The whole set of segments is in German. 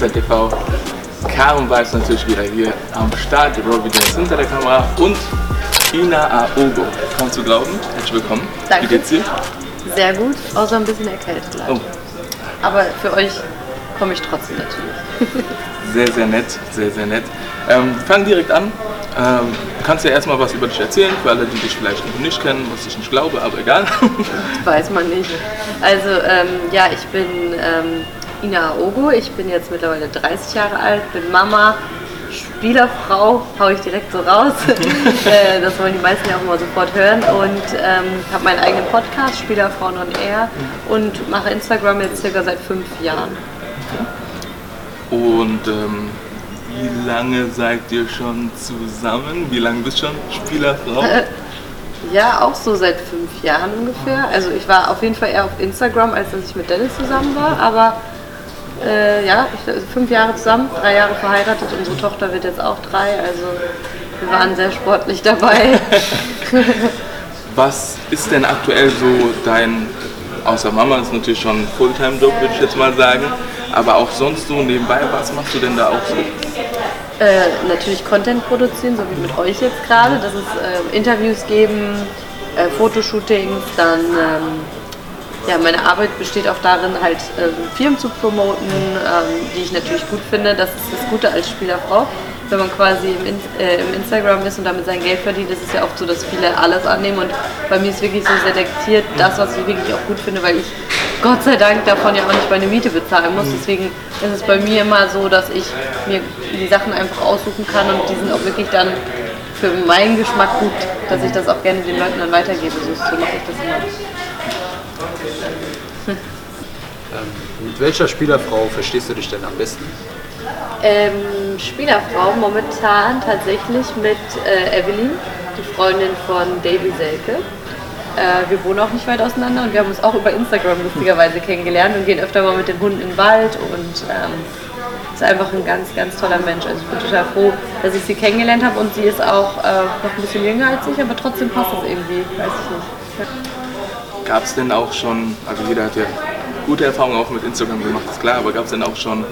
Influencer TV. Karen Weiß natürlich wieder hier am Start, Robbie Dance hinter der Kamera und Ina Aogo. Kaum zu glauben, herzlich willkommen. Danke. Wie geht's dir? Sehr gut, außer ein bisschen erkältet leider. Oh, Aber für euch komme ich trotzdem natürlich. sehr, sehr nett, sehr, sehr nett. Ähm, wir fangen direkt an. Ähm, du kannst ja erstmal was über dich erzählen, für alle, die dich vielleicht noch nicht kennen, was ich nicht glaube, aber egal. Weiß man nicht. Also ähm, ja, ich bin ähm, Ina Aogo, ich bin jetzt mittlerweile 30 Jahre alt, bin Mama, Spielerfrau, hau ich direkt so raus. äh, das wollen die meisten ja auch immer sofort hören. Und ähm, habe meinen eigenen Podcast, Spielerfrauen on Air, und mache Instagram jetzt circa seit fünf Jahren. Und ähm, wie lange seid ihr schon zusammen? Wie lange bist du schon Spielerfrau? Ja, auch so seit fünf Jahren ungefähr. Also ich war auf jeden Fall eher auf Instagram, als dass ich mit Dennis zusammen war. Aber äh, ja, ich, also fünf Jahre zusammen, drei Jahre verheiratet. Unsere Tochter wird jetzt auch drei. Also wir waren sehr sportlich dabei. Was ist denn aktuell so dein, außer Mama ist natürlich schon ein Fulltime-Job, würde ich jetzt mal sagen, aber auch sonst so nebenbei, was machst du denn da auch so? äh, natürlich Content produzieren, so wie mit euch jetzt gerade. Das ist äh, Interviews geben, äh, Fotoshootings, dann ähm, ja, meine Arbeit besteht auch darin, halt ähm, Firmen zu promoten, ähm, die ich natürlich gut finde. Das ist das Gute als Spielerfrau. Wenn man quasi im, In äh, im Instagram ist und damit sein Geld verdient, ist es ja oft so, dass viele alles annehmen. Und bei mir ist wirklich so selektiert das, was ich wirklich auch gut finde, weil ich Gott sei Dank davon ja auch nicht meine Miete bezahlen muss. Deswegen ist es bei mir immer so, dass ich mir die Sachen einfach aussuchen kann und die sind auch wirklich dann für meinen Geschmack gut, dass ich das auch gerne den Leuten dann weitergebe. So, so mache ich das immer. Mit welcher Spielerfrau verstehst du dich denn am besten? Ähm, Spielerfrau momentan tatsächlich mit äh, Evelyn, die Freundin von Davy Selke. Äh, wir wohnen auch nicht weit auseinander und wir haben uns auch über Instagram lustigerweise kennengelernt und gehen öfter mal mit den Hunden in den Wald und ähm, ist einfach ein ganz, ganz toller Mensch. Also ich bin total froh, dass ich sie kennengelernt habe und sie ist auch äh, noch ein bisschen jünger als ich, aber trotzdem passt das irgendwie, weiß ich nicht. Gab es denn auch schon, also jeder hat ja gute Erfahrungen auch mit Instagram gemacht, ist klar, aber gab es denn auch schon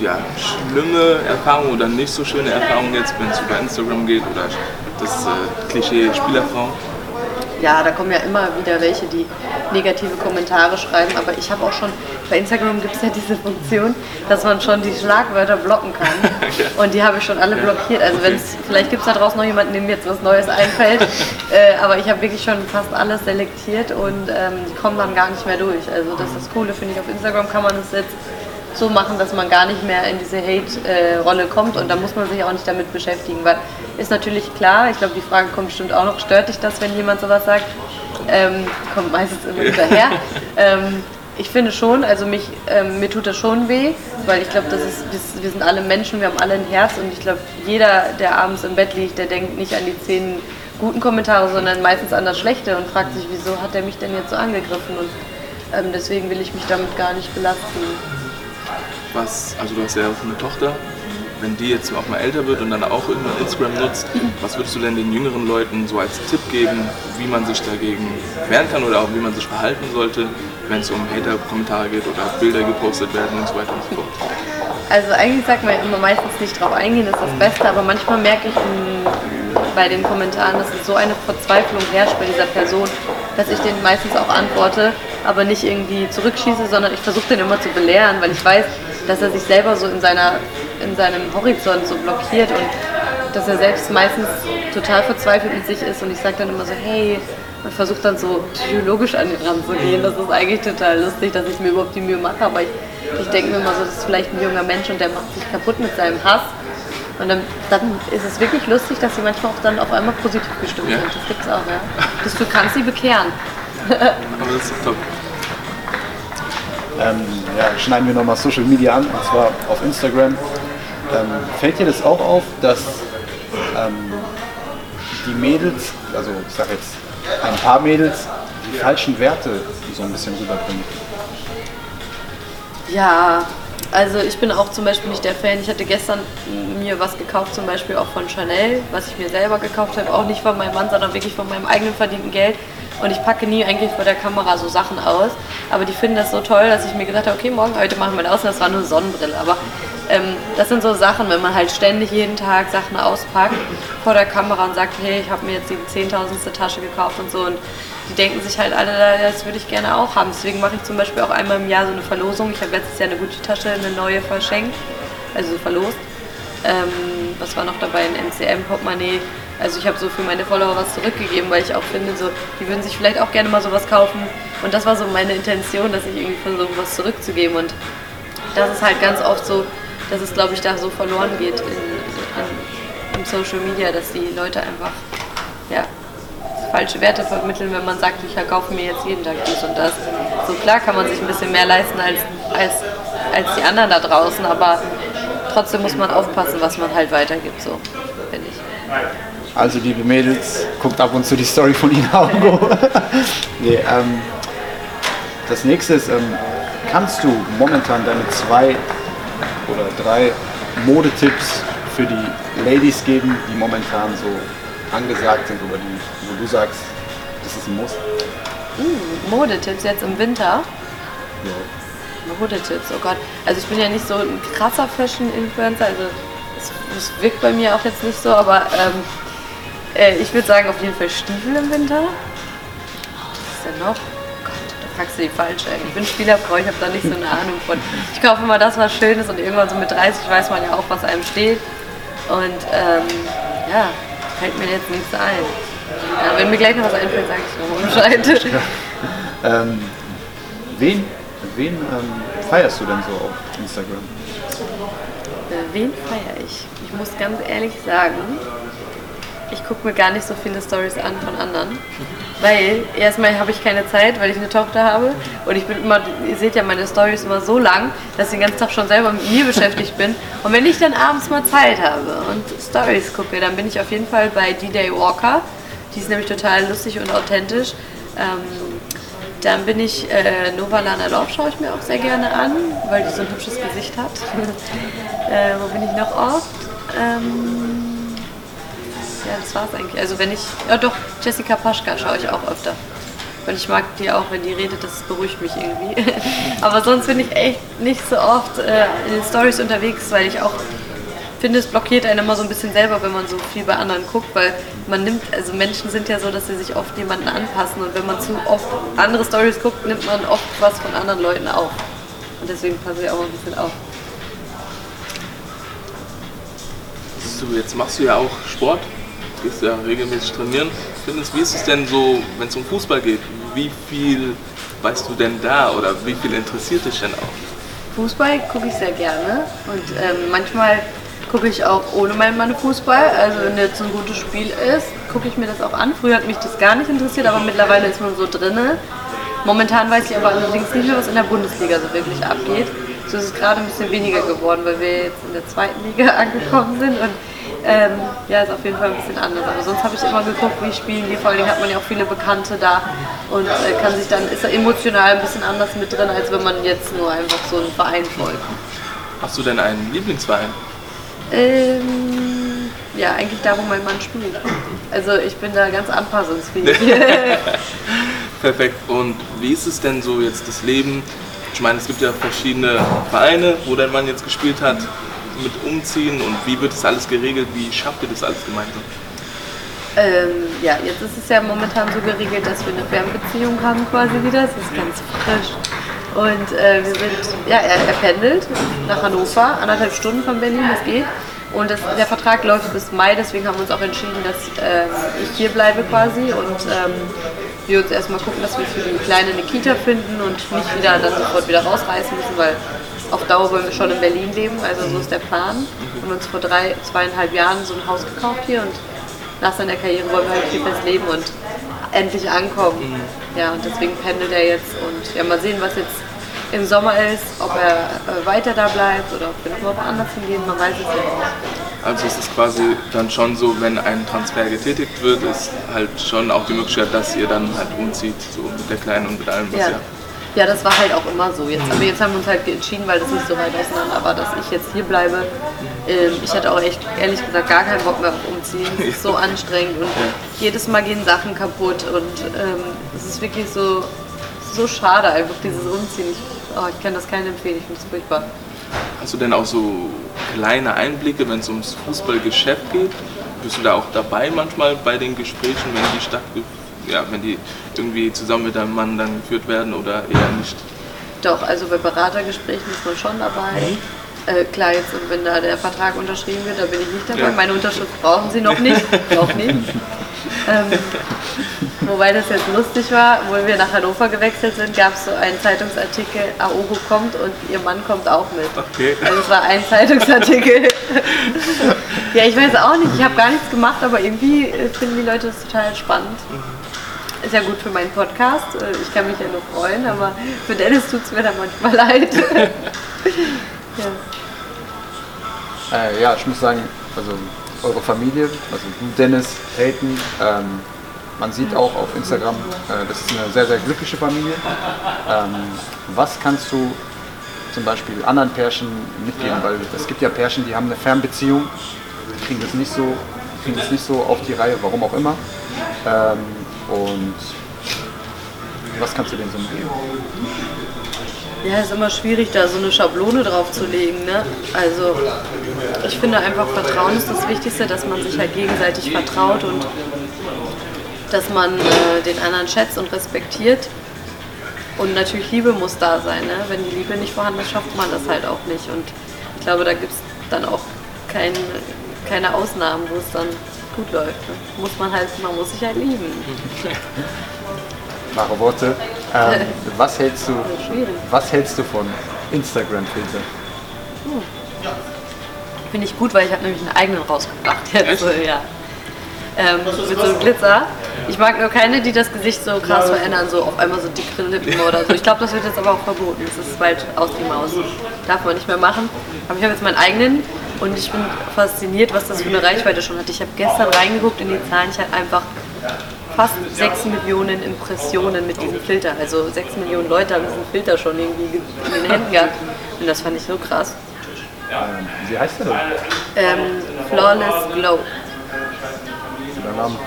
ja, schlimme Erfahrungen oder nicht so schöne Erfahrungen jetzt, wenn es über Instagram geht oder das äh, Klischee Spielerfrau? Ja, da kommen ja immer wieder welche, die negative Kommentare schreiben, aber ich habe auch schon, bei Instagram gibt es ja diese Funktion, dass man schon die Schlagwörter blocken kann. Und die habe ich schon alle blockiert. Also wenn es, vielleicht gibt es da draußen noch jemanden, dem jetzt was Neues einfällt. äh, aber ich habe wirklich schon fast alles selektiert und ähm, die kommen dann gar nicht mehr durch. Also das ist das Coole, finde ich. Auf Instagram kann man es jetzt so machen, dass man gar nicht mehr in diese Hate-Rolle kommt und da muss man sich auch nicht damit beschäftigen, weil ist natürlich klar, ich glaube, die Frage kommt bestimmt auch noch, stört dich das, wenn jemand sowas sagt? Ähm, kommt meistens immer hinterher. ähm, ich finde schon, also mich, ähm, mir tut das schon weh, weil ich glaube, das ist, wir- wir sind alle Menschen, wir haben alle ein Herz und ich glaube, jeder, der abends im Bett liegt, der denkt nicht an die zehn guten Kommentare, sondern meistens an das Schlechte und fragt sich, wieso hat er mich denn jetzt so angegriffen und ähm, deswegen will ich mich damit gar nicht belasten. Was, also du hast ja auch eine Tochter, wenn die jetzt auch mal älter wird und dann auch irgendwann Instagram nutzt, was würdest du denn den jüngeren Leuten so als Tipp geben, wie man sich dagegen wehren kann oder auch wie man sich verhalten sollte, wenn es um Hater-Kommentare geht oder Bilder gepostet werden und so weiter und so fort? Also eigentlich sagt man immer meistens nicht drauf eingehen, das ist das Beste, aber manchmal merke ich mm, bei den Kommentaren, dass es so eine Verzweiflung herrscht bei dieser Person, dass ich den meistens auch antworte, aber nicht irgendwie zurückschieße, sondern ich versuche den immer zu belehren, weil ich weiß, dass er sich selber so in, seiner, in seinem Horizont so blockiert und dass er selbst meistens total verzweifelt mit sich ist und ich sage dann immer so, hey, man versucht dann so psychologisch an ihn ranzugehen. Das ist eigentlich total lustig, dass ich mir überhaupt die Mühe mache, aber ich, ich denke mir immer so, das ist vielleicht ein junger Mensch und der macht sich kaputt mit seinem Hass. Und dann, dann ist es wirklich lustig, dass sie manchmal auch dann auf einmal positiv gestimmt Ja. sind. Das gibt's auch, ja. Das, du kannst sie bekehren. Aber das ist top. Ähm, ja, schneiden wir nochmal Social Media an, und zwar auf Instagram. Ähm, fällt dir das auch auf, dass ähm, die Mädels, also ich sag jetzt ein paar Mädels, die falschen Werte so ein bisschen rüberbringen? Ja, Also ich bin auch zum Beispiel nicht der Fan. Ich hatte gestern mir was gekauft, zum Beispiel auch von Chanel, was ich mir selber gekauft habe. Auch nicht von meinem Mann, sondern wirklich von meinem eigenen verdienten Geld. Und ich packe nie eigentlich vor der Kamera so Sachen aus. Aber die finden das so toll, dass ich mir gesagt habe, okay, morgen, heute machen wir das. Und das war nur Sonnenbrille. Aber ähm, das sind so Sachen, wenn man halt ständig jeden Tag Sachen auspackt vor der Kamera und sagt, hey, ich habe mir jetzt die zehntausendste Tasche gekauft und so. Und die denken sich halt alle, das würde ich gerne auch haben. Deswegen mache ich zum Beispiel auch einmal im Jahr so eine Verlosung. Ich habe letztes Jahr eine Gucci-Tasche, eine neue verschenkt, also verlost. Ähm, was war noch dabei? Ein MCM-Portemonnaie. Also ich habe so für meine Follower was zurückgegeben, weil ich auch finde, so, die würden sich vielleicht auch gerne mal sowas kaufen. Und das war so meine Intention, dass ich irgendwie versuche, was zurückzugeben. Und das ist halt ganz oft so, dass es, glaube ich, da so verloren geht in, Social Media, dass die Leute einfach ja, falsche Werte vermitteln, wenn man sagt, ich kaufe mir jetzt jeden Tag dies und das. So klar kann man sich ein bisschen mehr leisten als, als, als die anderen da draußen, aber trotzdem muss man aufpassen, was man halt weitergibt, so finde ich. Also liebe Mädels, guckt ab und zu die Story von Inago. nee, ähm, das nächste ist, ähm, kannst du momentan deine zwei oder drei Modetipps für die Ladies geben, die momentan so angesagt sind oder die, wo du sagst, das ist ein Muss? Mm, Modetipps jetzt im Winter? Ja. Modetipps, oh Gott. Also ich bin ja nicht so ein krasser Fashion-Influencer, also es, wirkt bei mir auch jetzt nicht so, aber ähm, äh, ich würde sagen auf jeden Fall Stiefel im Winter. Was ist denn noch? Fragst du die falsche. Ich bin Spielerfrau, ich habe da nicht so eine Ahnung von. Ich kaufe immer das, was schön ist und irgendwann so mit 30 weiß man ja auch, was einem steht. Und ähm, ja, fällt mir jetzt nichts ein. Ja, wenn mir gleich noch was einfällt, sage ich nochmal Bescheid. Ja. Ähm, wen wen ähm, feierst du denn so auf Instagram? Äh, wen feiere ich? Ich muss ganz ehrlich sagen, ich gucke mir gar nicht so viele Stories an von anderen. Weil erstmal habe ich keine Zeit, weil ich eine Tochter habe. Und ich bin immer, ihr seht ja meine Stories immer so lang, dass ich den ganzen Tag schon selber mit mir beschäftigt bin. Und wenn ich dann abends mal Zeit habe und Stories gucke, dann bin ich auf jeden Fall bei D-Day Walker. Die ist nämlich total lustig und authentisch. Ähm, dann bin ich, äh, Nova Lana Love schaue ich mir auch sehr gerne an, weil die so ein hübsches Gesicht hat. äh, wo bin ich noch oft? Ähm, ja, das war's eigentlich. Also wenn ich, ja doch, Jessica Paschka schaue ich auch öfter. Und ich mag die auch, wenn die redet, das beruhigt mich irgendwie. Aber sonst bin ich echt nicht so oft äh, in den Stories unterwegs, weil ich auch finde, es blockiert einen immer so ein bisschen selber, wenn man so viel bei anderen guckt, weil man nimmt, also Menschen sind ja so, dass sie sich oft jemanden anpassen und wenn man zu oft andere Stories guckt, nimmt man oft was von anderen Leuten auf. Und deswegen passe ich auch mal ein bisschen auf. Jetzt machst du ja auch Sport gehst ja regelmäßig trainieren. Findest, wie ist es denn so, wenn es um Fußball geht? Wie viel weißt du denn da oder wie viel interessiert dich denn auch? Fußball gucke ich sehr gerne und ähm, manchmal gucke ich auch ohne meinen Mann Fußball. Also wenn jetzt ein gutes Spiel ist, gucke ich mir das auch an. Früher hat mich das gar nicht interessiert, aber mittlerweile ist man so drinne. Momentan weiß ich aber allerdings nicht mehr, was in der Bundesliga so wirklich abgeht. So ist es gerade ein bisschen weniger geworden, weil wir jetzt in der zweiten Liga angekommen sind und ähm, ja, ist auf jeden Fall ein bisschen anders. Aber sonst habe ich immer geguckt, wie spielen die. Vor allem hat man ja auch viele Bekannte da und äh, kann sich dann, ist emotional ein bisschen anders mit drin, als wenn man jetzt nur einfach so einen Verein folgt. Hast du denn einen Lieblingsverein? Ähm, ja, eigentlich da, wo mein Mann spielt. Also ich bin da ganz anpassungsfähig. Perfekt. Und wie ist es denn so jetzt das Leben? Ich meine, es gibt ja verschiedene Vereine, wo dein Mann jetzt gespielt hat mit Umziehen und wie wird das alles geregelt? Wie schafft ihr das alles gemeinsam? Ähm, ja, jetzt ist es ja momentan so geregelt, dass wir eine Fernbeziehung haben quasi wieder. Das ist ganz frisch. Und äh, wir sind, ja, er, er, pendelt nach Hannover, anderthalb Stunden von Berlin, das geht. Und das, der Vertrag läuft bis Mai, deswegen haben wir uns auch entschieden, dass ähm, ich hier bleibe quasi und ähm, wir uns erstmal gucken, dass wir für die Kleine eine Kita finden und nicht wieder dann sofort wieder rausreißen müssen, weil auf Dauer wollen wir schon in Berlin leben, also so ist der Plan. Wir haben uns vor drei, zweieinhalb Jahren so ein Haus gekauft hier und nach seiner Karriere wollen wir halt hier fest leben und endlich ankommen. Mhm. Ja, und deswegen pendelt er jetzt und ja, mal sehen, was jetzt im Sommer ist, ob er äh, weiter da bleibt oder ob wir nochmal woanders hingehen, man weiß es ja nicht. Also es ist quasi dann schon so, wenn ein Transfer getätigt wird, ist halt schon auch die Möglichkeit, dass ihr dann halt umzieht, so mit der Kleinen und mit allem, was ja. ihr Ja, das war halt auch immer so. Jetzt, aber jetzt haben wir uns halt entschieden, weil das nicht so weit auseinander war, dass ich jetzt hier bleibe. Ähm, ich hatte auch echt, ehrlich gesagt, gar keinen Bock mehr auf Umziehen. Es ist so anstrengend und jedes Mal gehen Sachen kaputt und ähm, es ist wirklich so, so schade, einfach dieses Umziehen. Ich, oh, ich kann das keinen empfehlen, ich finde es furchtbar. Hast du denn auch so kleine Einblicke, wenn es ums Fußballgeschäft geht? Bist du da auch dabei manchmal bei den Gesprächen, wenn die stattfinden? Ja, wenn die irgendwie zusammen mit deinem Mann dann geführt werden oder eher nicht? Doch, also bei Beratergesprächen ist man schon dabei. Mhm. Äh, klar, jetzt wenn da der Vertrag unterschrieben wird, da bin ich nicht dabei. Ja. Meine Unterschrift brauchen sie noch nicht. noch nicht. Ähm, wobei das jetzt lustig war, wo wir nach Hannover gewechselt sind, gab es so einen Zeitungsartikel, Aogo kommt und ihr Mann kommt auch mit. Okay. Also es war ein Zeitungsartikel. ja, ich weiß auch nicht, ich habe gar nichts gemacht, aber irgendwie finden die Leute das total spannend. Ist ja gut für meinen Podcast. Äh, ich kann mich ja nur freuen, aber für Dennis tut es mir dann manchmal leid. ja. Äh, ja, ich muss sagen, also eure Familie, also du, Dennis, Peyton, ähm, man sieht auch auf Instagram, äh, das ist eine sehr, sehr glückliche Familie. Ähm, was kannst du zum Beispiel anderen Pärchen mitgeben? Weil es gibt ja Pärchen, die haben eine Fernbeziehung, die kriegen das nicht so, kriegen das nicht so auf die Reihe, warum auch immer. Ähm, und was kannst du denn so mitgeben? Ja, ist immer schwierig, da so eine Schablone drauf zu legen. Ne? Also ich finde einfach, Vertrauen ist das Wichtigste, dass man sich halt gegenseitig vertraut und dass man äh, den anderen schätzt und respektiert. Und natürlich Liebe muss da sein. Ne? Wenn die Liebe nicht vorhanden ist, schafft man das halt auch nicht. Und ich glaube, da gibt es dann auch kein, keine Ausnahmen, wo es dann gut läuft. Muss man halt, man muss sich halt lieben. Wahre Worte. Ähm, was, hältst du, was hältst du von Instagram-Filter? Hm. Finde ich gut, weil ich habe nämlich einen eigenen rausgebracht jetzt. Ja. Ähm, mit so einem Glitzer. Ich mag nur keine, die das Gesicht so krass verändern, so auf einmal so dickere Lippen oder so. Ich glaube, das wird jetzt aber auch verboten. Das ist bald aus die Maus. Darf man nicht mehr machen. Aber ich habe jetzt meinen eigenen und ich bin fasziniert, was das für eine Reichweite schon hat. Ich habe gestern reingeguckt in die Zahlen. Ich hatte einfach fast 6 Millionen Impressionen mit diesem Filter. Also 6 Millionen Leute haben diesen Filter schon irgendwie in den Händen gehabt. Und das fand ich so krass. Wie heißt der denn? Ähm, Flawless Glow.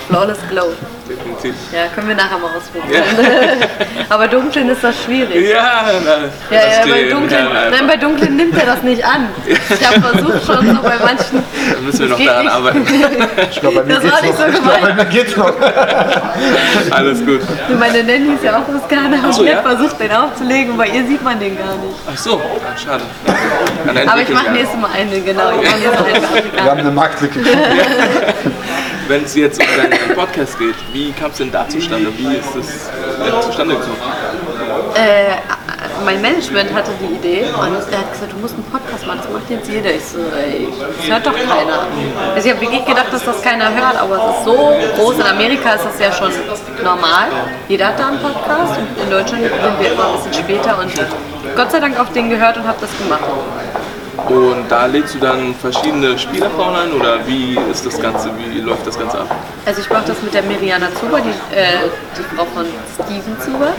Flawless Glow. Definitiv. Ja, können wir nachher mal ausprobieren. Ja. Aber dunklen ist das schwierig. Ja, na, ja, ja bei dunklen, nein, bei dunklen nimmt er das nicht an. Ich habe versucht schon so bei manchen. Da müssen wir noch daran nicht. arbeiten. Ich glaube, bei mir das geht's noch. So ich glaube, bei mir geht's noch. Alles gut. Meine Nanny ist ja auch Toskana und so, die ja? versucht, den aufzulegen, und bei ihr sieht man den gar nicht. Ach so, schade. Aber ich mache nächstes Mal eine, genau. Ich nächstes Mal eine. Wir haben eine Marktlücke. Wenn es jetzt um deinen Podcast geht, wie kam es denn da zustande? Wie ist das äh, zustande gekommen? Äh, mein Management hatte die Idee und er hat gesagt, du musst einen Podcast machen, das macht jetzt jeder. Ich so, ey, das hört doch keiner. Also ich habe wirklich gedacht, dass das keiner hört, aber es ist so groß. In Amerika ist das ja schon normal. Jeder hat da einen Podcast und in Deutschland sind wir immer ein bisschen später und Gott sei Dank auf den gehört und habe das gemacht. Und da lädst du dann verschiedene Spielerfrauen ein oder wie ist das Ganze, wie läuft das Ganze ab? Also ich mache das mit der Miriana Zuber, die, äh, die Frau von Steven Zuber.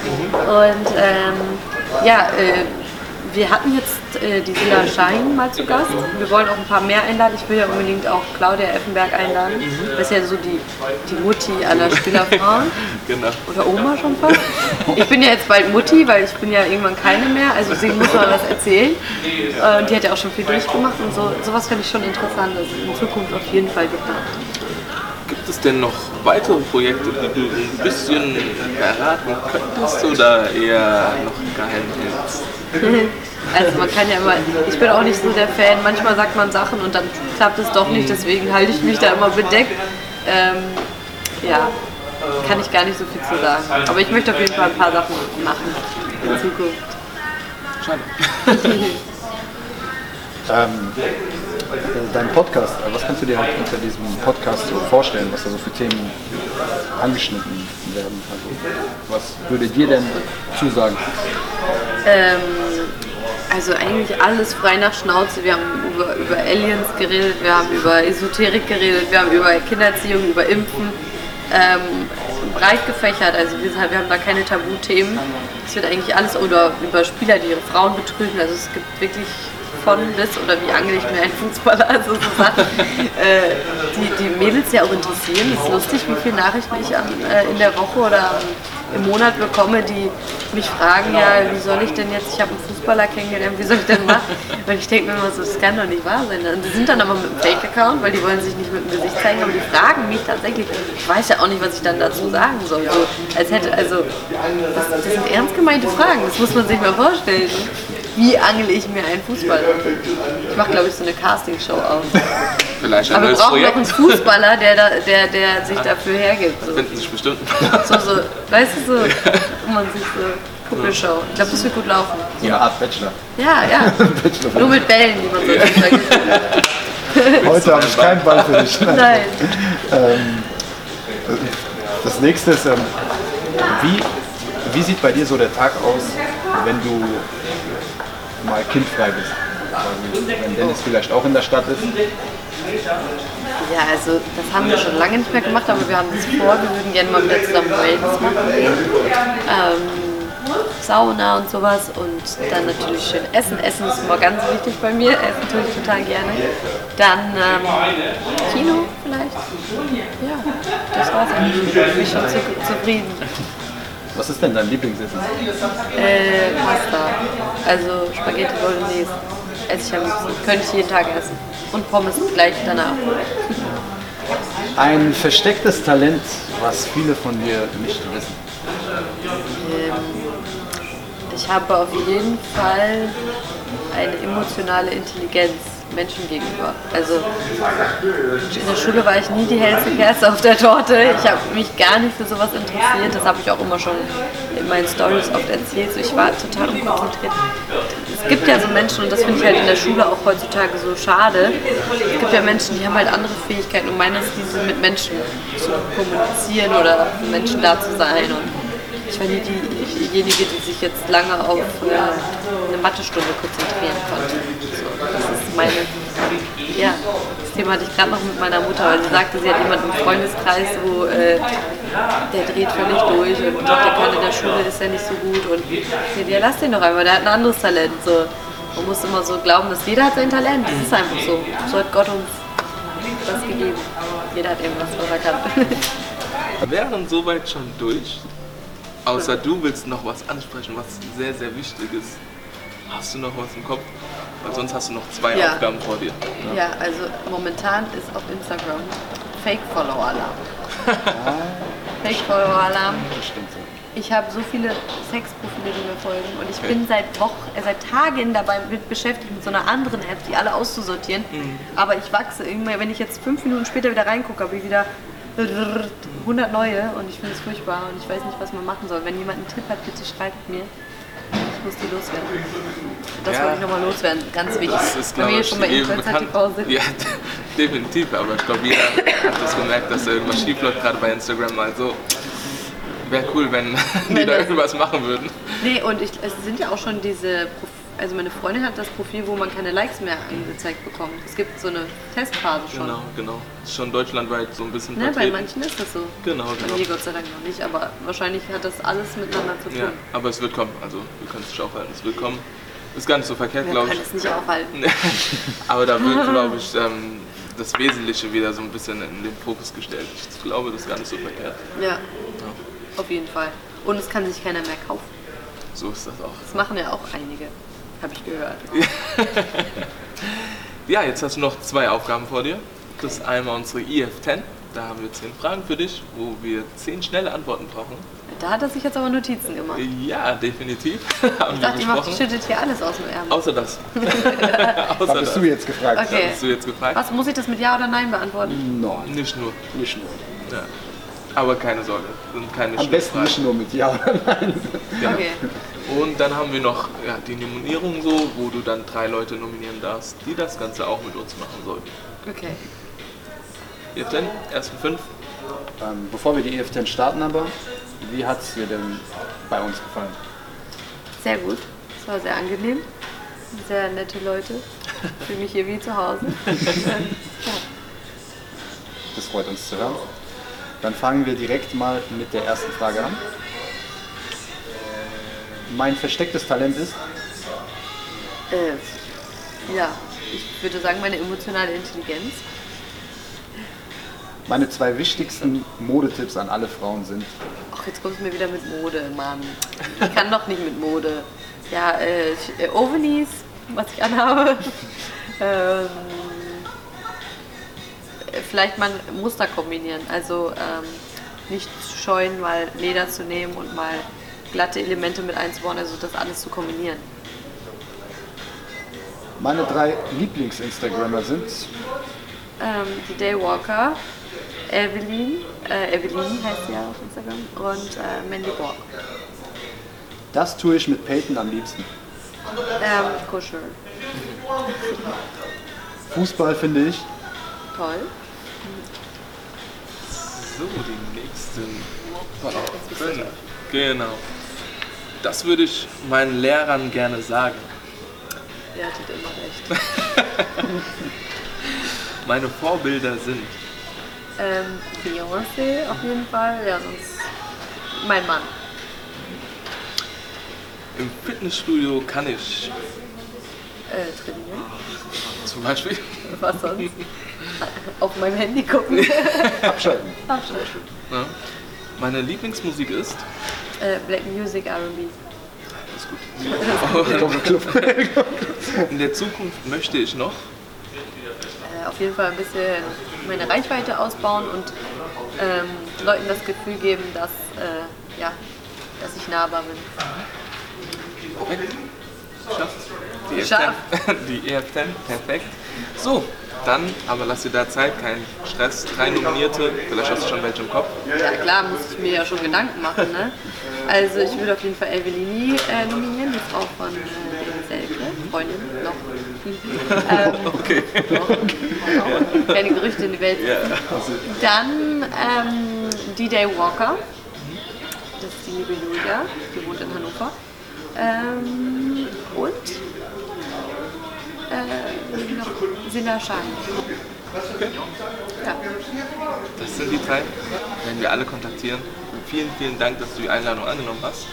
Und ähm, ja, äh, wir hatten jetzt äh, die Silla Schein mal zu Gast. Wir wollen auch ein paar mehr einladen. Ich will ja unbedingt auch Claudia Effenberg einladen. Das ist ja so die, die Mutti aller Spielerfrauen. genau. Oder Oma schon fast. Ich bin ja jetzt bald Mutti, weil ich bin ja irgendwann keine mehr. Also sie muss mal was erzählen. Äh, und die hat ja auch schon viel durchgemacht und so. Sowas finde ich schon interessant. Also in Zukunft auf jeden Fall geplant. Gibt es denn noch weitere Projekte, die du ein bisschen verraten könntest oder eher noch geheim hältst? Also man kann ja immer, ich bin auch nicht so der Fan, manchmal sagt man Sachen und dann klappt es doch nicht, deswegen halte ich mich da immer bedeckt. Ähm, ja, kann ich gar nicht so viel zu sagen. Aber ich möchte auf jeden Fall ein paar Sachen machen in Zukunft. Schade. ähm, dein Podcast, was kannst du dir halt unter diesem Podcast so vorstellen, was da so für Themen angeschnitten werden? Also, was würde dir denn zusagen? Ähm, also eigentlich alles frei nach Schnauze. Wir haben über, über Aliens geredet, wir haben über Esoterik geredet, wir haben über Kindererziehung, über Impfen. Ähm, breit gefächert. Also wir, wir haben da keine Tabuthemen. Es wird eigentlich alles oder über Spieler, die ihre Frauen betrügen. Also es gibt wirklich von bis oder wie angel ich mir einen Fußballer, also so Sachen, äh, die die Mädels ja auch interessieren. Es ist lustig, wie viele Nachrichten ich an, äh, in der Woche oder im Monat bekomme, die mich fragen, ja, wie soll ich denn jetzt, ich habe einen Fußballer kennengelernt, wie soll ich denn machen? Und ich denke mir immer so, das kann doch nicht wahr sein. Und die sind dann aber mit einem Fake-Account, weil die wollen sich nicht mit dem Gesicht zeigen, aber die fragen mich tatsächlich. Ich weiß ja auch nicht, was ich dann dazu sagen soll. So, als hätte, also, das, das sind ernst gemeinte Fragen, das muss man sich mal vorstellen wie angel ich mir einen Fußballer? Ich mache, glaube ich, so eine Castingshow aus. Vielleicht ein Aber wir brauchen Projekt. noch einen Fußballer, der, da, der, der sich dafür hergibt. So, Finden sich bestimmt. so, so weißt du, so, wo man sich so Kuppelshow. Ich glaube, das wird gut laufen. So eine Art Bachelor. Ja, ja. Bachelor. Nur mit Bällen, die man so sagt. Heute habe ich keinen Ball für dich. Nein. Nein. Das nächste ist, ähm, wie, wie sieht bei dir so der Tag aus, wenn du mal kindfrei bist? Wenn Dennis vielleicht auch in der Stadt ist. Ja, also das haben wir schon lange nicht mehr gemacht, aber wir haben das vor. Wir würden gerne mal wieder zusammen Wellness machen. Ähm, Sauna und sowas und dann natürlich schön essen. Essen ist immer ganz wichtig bei mir. Essen tue ich total gerne. Dann ähm, Kino vielleicht. Ja, das war's eigentlich. Ich bin schon zu, zufrieden. Was ist denn dein Lieblingsessen? Äh, Pasta. Also Spaghetti Bolognese. Esse ich am liebsten. Könnte ich jeden Tag essen. Und Pommes gleich danach. Ein verstecktes Talent, was viele von dir nicht wissen. Ich habe auf jeden Fall eine emotionale Intelligenz Menschen gegenüber. Also in der Schule war ich nie die hellste Kerze auf der Torte. Ich habe mich gar nicht für sowas interessiert. Das habe ich auch immer schon in meinen Stories oft erzählt. So, ich war total unkonzentriert. Es gibt ja so Menschen, und das finde ich halt in der Schule auch heutzutage so schade, es gibt ja Menschen, die haben halt andere Fähigkeiten und meine ist diese mit Menschen zu kommunizieren oder Menschen da zu sein. Und ich war nie die- diejenige, die sich jetzt lange auf äh, eine Mathestunde konzentrieren konnte. So, das ist meine, ja, das Thema hatte ich gerade noch mit meiner Mutter, weil sie sagte, sie hat jemanden im Freundeskreis, wo äh, der dreht völlig durch und der kann in der Schule, ist ja nicht so gut und ja, lass den doch einmal, der hat ein anderes Talent. So. Man muss immer so glauben, dass jeder hat sein Talent, das ist einfach so. So hat Gott uns das gegeben. Jeder hat irgendwas, was er kann. wären soweit schon durch. Außer du willst noch was ansprechen, was sehr, sehr wichtig ist. Hast du noch was im Kopf? Weil sonst hast du noch zwei Ja. Aufgaben vor dir. Ja, also momentan ist auf Instagram Fake-Follower-Alarm. Fake-Follower-Alarm. Das stimmt so. Ich habe so viele Sexprofile, die mir folgen und ich bin seit Wochen, äh, seit Tagen dabei mit beschäftigt, mit so einer anderen App, die alle auszusortieren. Aber ich wachse immer, wenn ich jetzt fünf Minuten später wieder reingucke, habe ich wieder 100 neue und ich finde es furchtbar und ich weiß nicht, was man machen soll. Wenn jemand einen Tipp hat, bitte schreibt mir. Ich muss die loswerden. Das Ja. wollte ich nochmal loswerden, ganz wichtig. Das ist, Wenn glaube ich, schon bei jedem Influencer bekannt. TV sind. Ja, definitiv. Aber ich glaube, jeder hat das gemerkt, dass da irgendwas schief läuft, gerade bei Instagram. Also wäre cool, wenn die da irgendwas machen würden. Nee, und ich, es sind ja auch schon diese, Prof also meine Freundin hat das Profil, wo man keine Likes mehr angezeigt bekommt. Es gibt so eine Testphase schon. Genau, genau. Ist schon deutschlandweit so ein bisschen Ne, bei manchen ist das so. Genau, Bei genau. mir Gott sei Dank noch nicht, aber wahrscheinlich hat das alles miteinander zu tun. Ja, aber es wird kommen. Also wir können es nicht aufhalten. Es wird kommen. Ist gar nicht so verkehrt, Wir glaube können ich. es nicht aufhalten. Aber da wird, glaube ich, ähm, das Wesentliche wieder so ein bisschen in den Fokus gestellt. Ich glaube, das ist gar nicht so verkehrt. Ja, auf jeden Fall. Und es kann sich keiner mehr kaufen. So ist das auch. Das machen ja auch einige, habe ich gehört. Ja, jetzt hast du noch zwei Aufgaben vor dir. Das ist einmal unsere IF10. Da haben wir zehn Fragen für dich, wo wir zehn schnelle Antworten brauchen. Da hat er sich jetzt aber Notizen gemacht. Ja, definitiv. haben Ich dachte, ihr macht, schüttet hier alles aus dem Ärmel. Außer das. Da Außer bist das. du jetzt gefragt. Okay. Hast du jetzt gefragt? Was, muss ich das mit Ja oder Nein beantworten? Nein, Nicht nur. nicht nur. Ja. Aber keine Sorge, sind keine Am besten nicht nur mit Ja oder Nein. Ja. Okay. Und dann haben wir noch ja, die Nominierung so, wo du dann drei Leute nominieren darfst, die das Ganze auch mit uns machen sollen. Okay. Jetzt denn, ersten fünf. Ähm, bevor wir die EF10 starten aber, wie hat es dir denn bei uns gefallen? Sehr gut. Es war sehr angenehm. Sehr nette Leute. Ich fühle mich hier wie zu Hause. ja. Das freut uns zu hören. Dann fangen wir direkt mal mit der ersten Frage an. Mein verstecktes Talent ist, Äh, ja, ich würde sagen, meine emotionale Intelligenz. meine zwei wichtigsten Modetipps an alle Frauen sind, Ach, jetzt kommst du mir wieder mit Mode, Mann. Ich kann doch nicht mit Mode. Ja, äh, äh, Overknees, was ich anhabe. ähm, äh, vielleicht mal ein Muster kombinieren. Also ähm, nicht scheuen, mal Leder zu nehmen und mal glatte Elemente mit einzubauen, also das alles zu kombinieren. meine drei Lieblings-Instagrammer sind Ähm, die Daywalker, Evelyn, äh, Evelyn heißt sie ja auf Instagram, und äh, Mandy Borg. Das tue ich mit Peyton am liebsten. Ähm, kuscheln. Fußball finde ich. Toll. So, die nächsten fünf. Genau. Das würde ich meinen Lehrern gerne sagen. Ihr hattet immer recht. Meine Vorbilder sind Ähm, Beyoncé auf jeden Fall, ja, sonst mein Mann. im Fitnessstudio kann ich Äh, trainieren. zum Beispiel Was sonst? Auf meinem Handy gucken. Abschalten. Abschalten. ja, meine Lieblingsmusik ist Äh, Black Music, R&B. ist gut. In der Zukunft möchte ich noch Äh, auf jeden Fall ein bisschen meine Reichweite ausbauen und ähm, Leuten das Gefühl geben, dass, äh, ja, dass ich nahbar bin. Scharf. Die Scharf. EF10, die EF10, perfekt. So, dann, aber lass dir da Zeit, kein Stress. Drei Nominierte, vielleicht hast du schon welche im Kopf. Ja klar, muss ich mir ja schon Gedanken machen. Ne? Also ich würde auf jeden Fall Evelini äh, nominieren, die Frau von äh, Selke, Freundin, noch. ähm, Okay. noch. Keine Gerüchte in die Welt. Ja. Dann ähm, D-Day Walker, das ist die liebe Julia, die wohnt in Hannover. Ähm, und äh, noch Sina Schein. Ja. Das sind die drei. Werden wir alle kontaktieren. Vielen, vielen Dank, dass du die Einladung angenommen hast.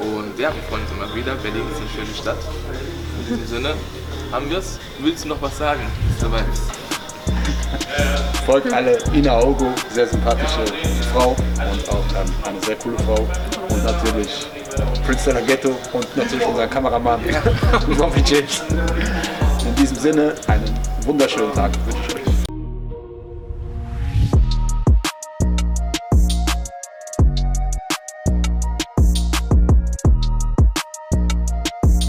Und ja, wir freuen uns immer wieder. Berlin ist eine schöne Stadt. In diesem Sinne haben wir es. Willst du noch was sagen? Soweit. Folgt alle Ina Augo, sehr sympathische Frau und auch eine sehr coole Frau. Und natürlich Prince Ghetto und natürlich unser Kameramann Robbie James. In diesem Sinne, einen wunderschönen Tag wünsche ich.